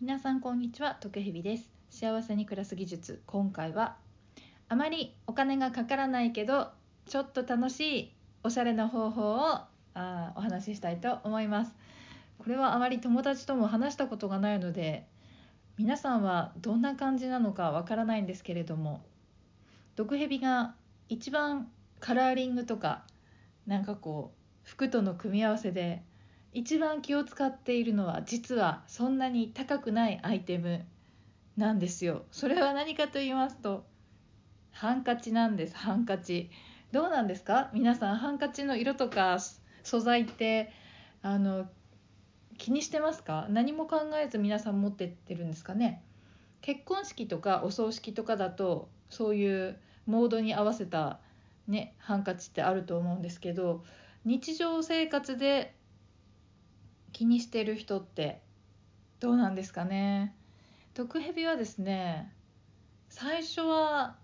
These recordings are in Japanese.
皆さんこんにちは徳ヘビです。幸せに暮らす技術。今回はあまりお金がかからないけどちょっと楽しいおしゃれな方法をあお話ししたいと思います。これはあまり友達とも話したことがないので皆さんはどんな感じなのかわからないんですけれども毒蛇が一番カラーリングとかなんかこう服との組み合わせで一番気を使っているのは実はそんなに高くないアイテムなんですよ。それは何かと言いますとハンカチなんです。ハンカチ。どうなんですか？皆さんハンカチの色とか素材ってあの気にしてますか？何も考えず皆さん持ってってるんですかね？結婚式とかお葬式とかだとそういうモードに合わせたねハンカチってあると思うんですけど日常生活で気にしてる人ってどうなんですかね。毒蛇はですね最初は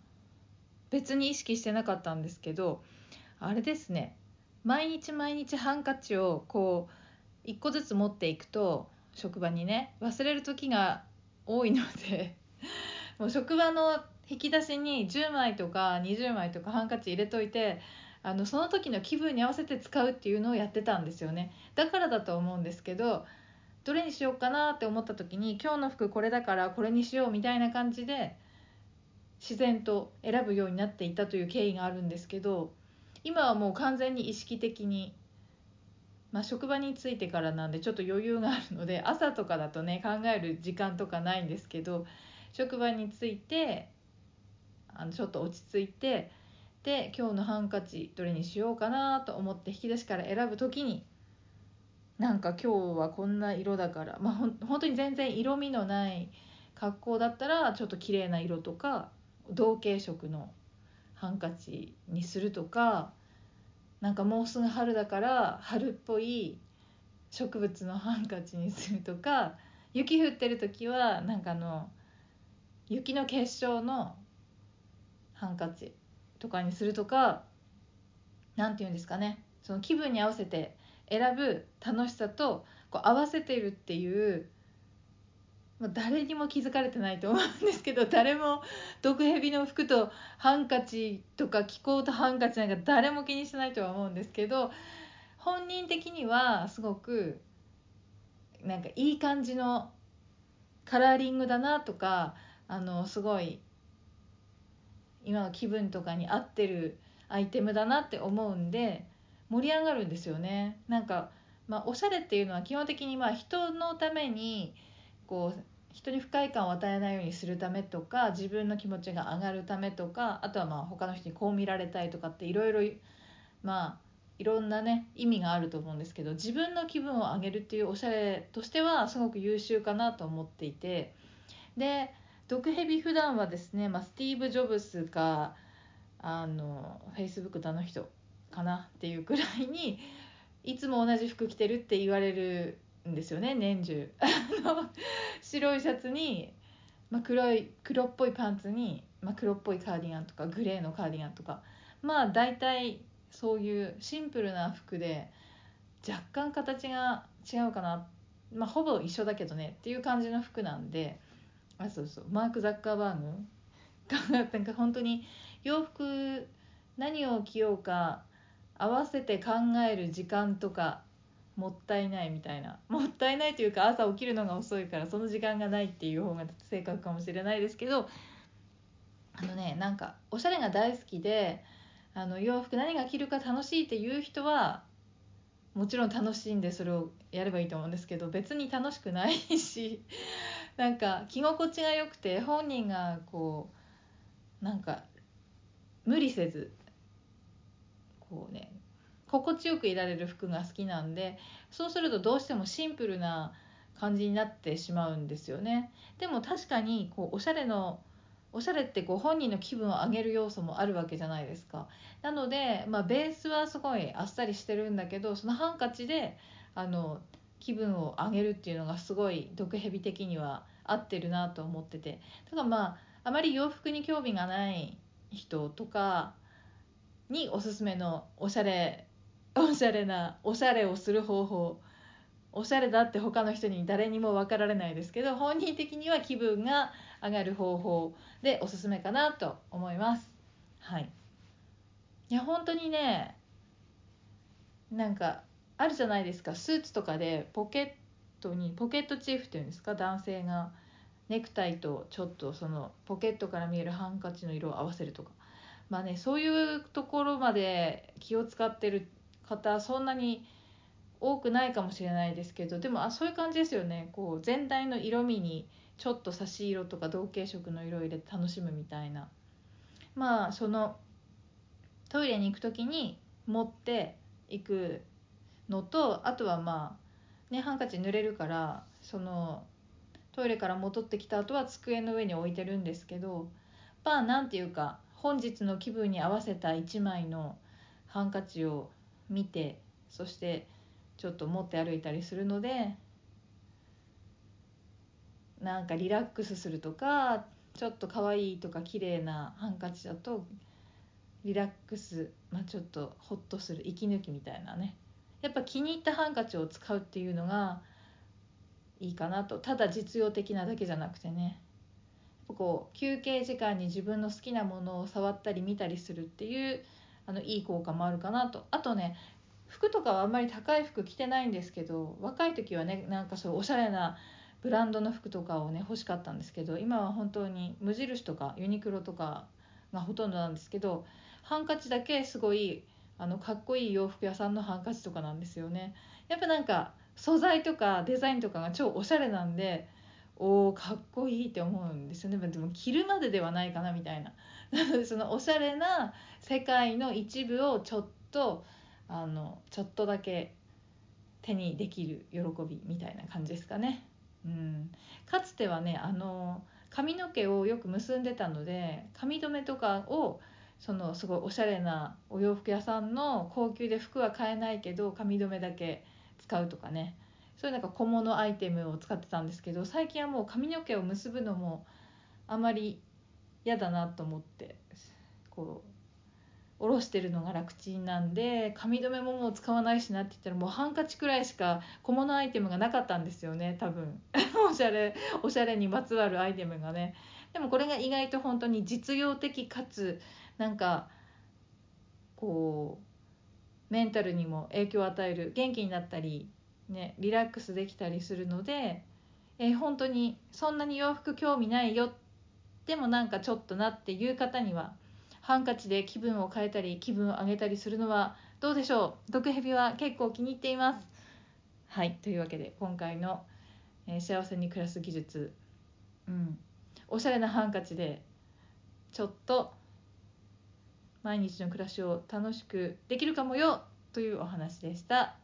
別に意識してなかったんですけどあれですね毎日毎日ハンカチをこう1個ずつ持っていくと職場にね忘れる時が多いのでもう職場の引き出しに10枚とか20枚とかハンカチ入れといてあのその時の気分に合わせて使うっていうのをやってたんですよね。だからだと思うんですけどどれにしようかなって思った時に今日の服これだからこれにしようみたいな感じで自然と選ぶようになっていたという経緯があるんですけど今はもう完全に意識的に、まあ、職場に着いてからなんでちょっと余裕があるので朝とかだとね考える時間とかないんですけど職場に着いてあのちょっと落ち着いてで今日のハンカチどれにしようかなと思って引き出しから選ぶ時になんか今日はこんな色だからまあほん本当に全然色味のない格好だったらちょっと綺麗な色とか同系色のハンカチにするとかなんかもうすぐ春だから春っぽい植物のハンカチにするとか雪降ってる時はなんかあの雪の結晶のハンカチ。とかにするとか何て言うんですかね。その気分に合わせて選ぶ楽しさとこう合わせてるっていうまあ、誰にも気づかれてないと思うんですけど誰も毒蛇の服とハンカチとか気候とハンカチなんか誰も気にしてないとは思うんですけど本人的にはすごくなんかいい感じのカラーリングだなとかあのすごい今の気分とかに合ってるアイテムだなって思うんで盛り上がるんですよね。なんか、まあ、おしゃれっていうのは基本的にまあ人のためにこう人に不快感を与えないようにするためとか自分の気持ちが上がるためとかあとはまあ他の人にこう見られたいとかっていろいろまあいろんなね意味があると思うんですけど自分の気分を上げるっていうおしゃれとしてはすごく優秀かなと思っていて。で毒蛇普段はですね、まあ、スティーブ・ジョブスかあのフェイスブックのあの人かなっていうくらいにいつも同じ服着てるって言われるんですよね年中。白いシャツに、まあ、黒い黒っぽいパンツに、まあ、黒っぽいカーディガンとかグレーのカーディガンとか。まあ大体そういうシンプルな服で若干形が違うかな。まあほぼ一緒だけどねっていう感じの服なんで。あそうそう。マーク・ザッカーバーグがなんか本当に洋服何を着ようか合わせて考える時間とかもったいないみたいな。もったいないというか朝起きるのが遅いからその時間がないっていう方が正確かもしれないですけどあのねなんかおしゃれが大好きであの洋服何が着るか楽しいっていう人はもちろん楽しんでそれをやればいいと思うんですけど別に楽しくないしなんか着心地が良くて本人がこうなんか無理せずこうね心地よくいられる服が好きなんでそうするとどうしてもシンプルな感じになってしまうんですよね。でも確かにこうおしゃれのおしゃれってこう本人の気分を上げる要素もあるわけじゃないですか。なので、まあ、ベースはすごいあっさりしてるんだけどそのハンカチであの気分を上げるっていうのがすごい毒蛇的には合ってるなと思ってて。ただまああまり洋服に興味がない人とかにおすすめのおしゃれおしゃれなおしゃれをする方法おしゃれだって他の人に誰にも分かられないですけど本人的には気分が上がる方法でおすすめかなと思います。はい。いや本当にねなんかあるじゃないですか。スーツとかでポケットにポケットチーフっていうんですか？男性がネクタイとちょっとそのポケットから見えるハンカチの色を合わせるとか。まあねそういうところまで気を使ってる方そんなに多くないかもしれないですけどでもあそういう感じですよね。こう全体の色味にちょっと差し色とか同系色の色を入れて楽しむみたいな。まあそのトイレに行く時に持っていくのとあとはまあねハンカチ濡れるからそのトイレから戻ってきた後は机の上に置いてるんですけどまあなんていうか本日の気分に合わせた1枚のハンカチを見てそしてちょっと持って歩いたりするのでなんかリラックスするとかちょっと可愛いとか綺麗なハンカチだとリラックス、まあ、ちょっとホッとする息抜きみたいなね。やっぱ気に入ったハンカチを使うっていうのがいいかなと。ただ実用的なだけじゃなくてね。こう休憩時間に自分の好きなものを触ったり見たりするっていうあのいい効果もあるかなと。あとね服とかはあんまり高い服着てないんですけど若い時はねなんかそうおしゃれなブランドの服とかをね欲しかったんですけど今は本当に無印とかユニクロとかがほとんどなんですけどハンカチだけすごいあのかっこいい洋服屋さんのハンカチとかなんですよね。やっぱなんか素材とかデザインとかが超おしゃれなんでおーかっこいいって思うんですよね。でも着るまでではないかなみたいな。そのおしゃれな世界の一部をちょっとあのちょっとだけ手にできる喜びみたいな感じですかね。うん、かつてはねあの髪の毛をよく結んでたので髪留めとかをそのすごいおしゃれなお洋服屋さんの高級で服は買えないけど髪留めだけ使うとかね。そういうなんか小物アイテムを使ってたんですけど最近はもう髪の毛を結ぶのもあまり嫌だなと思ってこう下ろしてるのが楽ちんなんで髪留めももう使わないしなって言ったらもうハンカチくらいしか小物アイテムがなかったんですよね多分。おしゃれおしゃれにまつわるアイテムがね。でもこれが意外と本当に実用的かつなんかこうメンタルにも影響を与える元気になったり、ね、リラックスできたりするので、えー、本当にそんなに洋服興味ないよでもなんかちょっとなっていう方にはハンカチで気分を変えたり気分を上げたりするのはどうでしょう？毒蛇は結構気に入っています。はいというわけで今回の、えー、幸せに暮らす技術。うん。おしゃれなハンカチでちょっと毎日の暮らしを楽しくできるかもよというお話でした。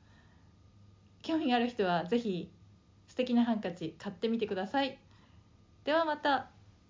興味がある人は是非素敵なハンカチ買ってみてください。ではまた。